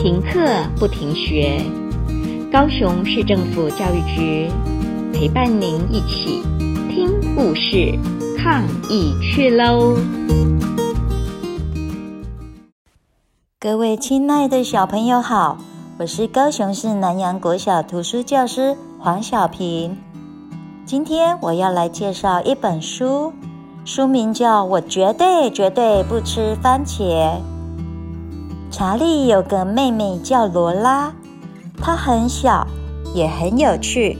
停课不停学，高雄市政府教育局陪伴您一起听故事、抗疫去喽！各位亲爱的小朋友好，我是高雄市南阳国小图书教师黄小平。今天我要来介绍一本书，书名叫《我绝对绝对不吃番茄》。查理有个妹妹叫罗拉，她很小，也很有趣。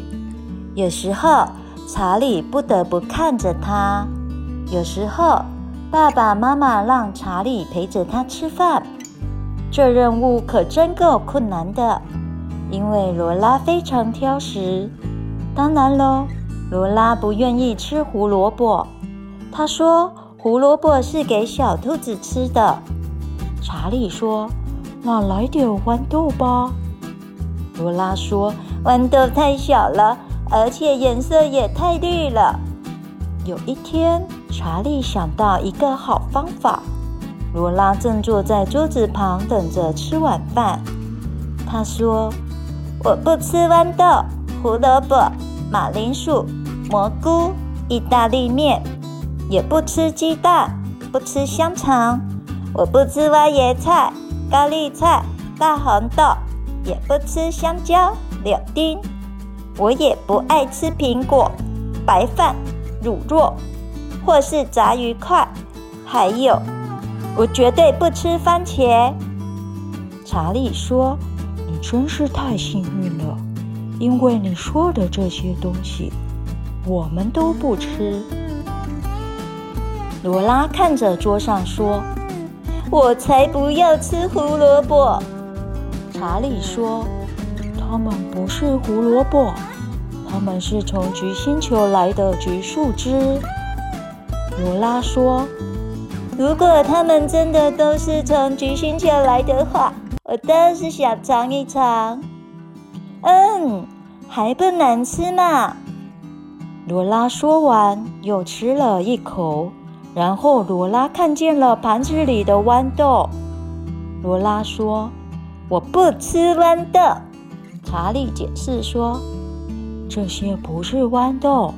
有时候查理不得不看着她，有时候爸爸妈妈让查理陪着她吃饭。这任务可真够困难的，因为罗拉非常挑食。当然喽，罗拉不愿意吃胡萝卜，她说胡萝卜是给小兔子吃的。查理说：“那来点豌豆吧。”罗拉说：“豌豆太小了，而且颜色也太绿了。”有一天，查理想到一个好方法。罗拉正坐在桌子旁等着吃晚饭。他说：“我不吃豌豆、胡萝卜、马铃薯、蘑菇、意大利面，也不吃鸡蛋，不吃香肠。”我不吃花椰菜、高丽菜、大红豆，也不吃香蕉、柳丁。我也不爱吃苹果、白饭、乳酪，或是炸鱼块。还有，我绝对不吃番茄。查理说：“你真是太幸运了，因为你说的这些东西，我们都不吃。”罗拉看着桌上说。我才不要吃胡萝卜，查理说：“它们不是胡萝卜，它们是从橘星球来的橘树枝。”罗拉说：“如果它们真的都是从橘星球来的话，我倒是想尝一尝。”嗯，还不难吃嘛。罗拉说完，又吃了一口。然后罗拉看见了盘子里的豌豆。罗拉说：“我不吃豌豆。”查理解释说：“这些不是豌豆，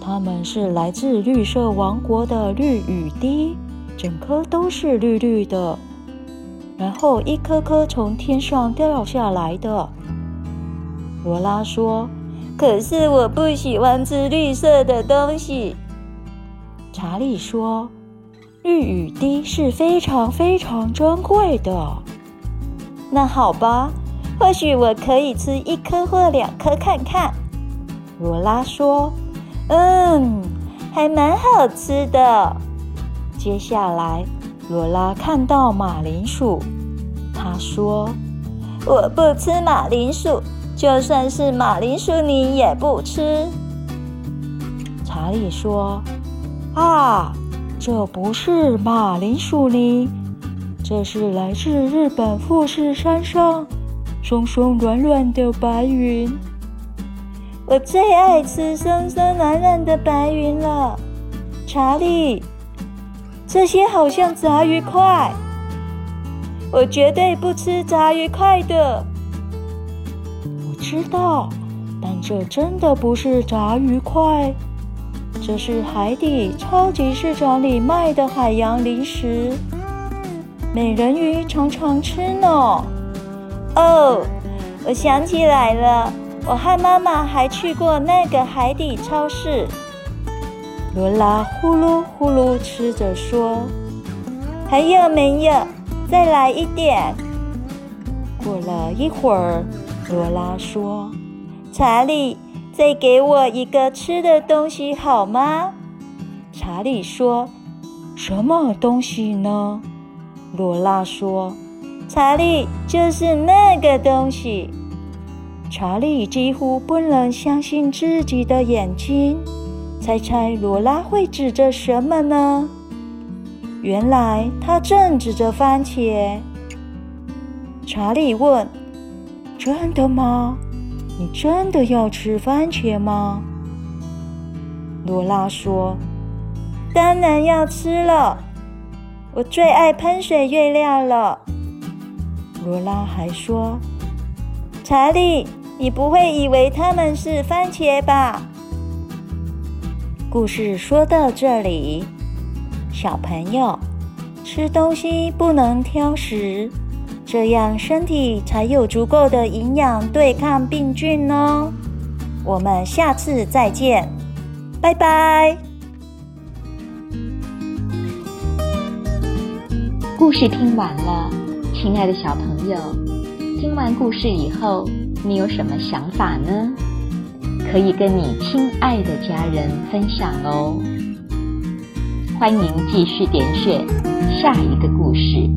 它们是来自绿色王国的绿雨滴，整颗都是绿绿的，然后一颗颗从天上掉下来的。”罗拉说：“可是我不喜欢吃绿色的东西。”查理说：“绿雨滴是非常非常珍贵的。”那好吧，或许我可以吃一颗或两颗看看。罗拉说：“嗯，还蛮好吃的。”接下来，罗拉看到马铃薯，她说：“我不吃马铃薯，就算是马铃薯泥也不吃。”查理说。啊，这不是马铃薯泥，这是来自日本富士山上松松软软的白云。我最爱吃松松软软的白云了，查理。这些好像炸鱼块，我绝对不吃炸鱼块的。我知道，但这真的不是炸鱼块。这是海底超级市场里卖的海洋零食，美人鱼常常吃呢。哦，我想起来了，我和妈妈还去过那个海底超市。罗拉呼噜呼噜吃着说：“还有没有？再来一点。”过了一会儿，罗拉说：“查理。”再给我一个吃的东西好吗？查理说：“什么东西呢？”罗拉说：“查理就是那个东西。”查理几乎不能相信自己的眼睛。猜猜罗拉会指着什么呢？原来他正指着番茄。查理问：“真的吗？”你真的要吃番茄吗？罗拉说：“当然要吃了，我最爱喷水月亮了。”罗拉还说：“查理，你不会以为它们是番茄吧？”故事说到这里，小朋友，吃东西不能挑食，这样身体才有足够的营养对抗病菌哦。我们下次再见，拜拜。故事听完了，亲爱的小朋友，听完故事以后，你有什么想法呢？可以跟你亲爱的家人分享哦。欢迎继续点选下一个故事。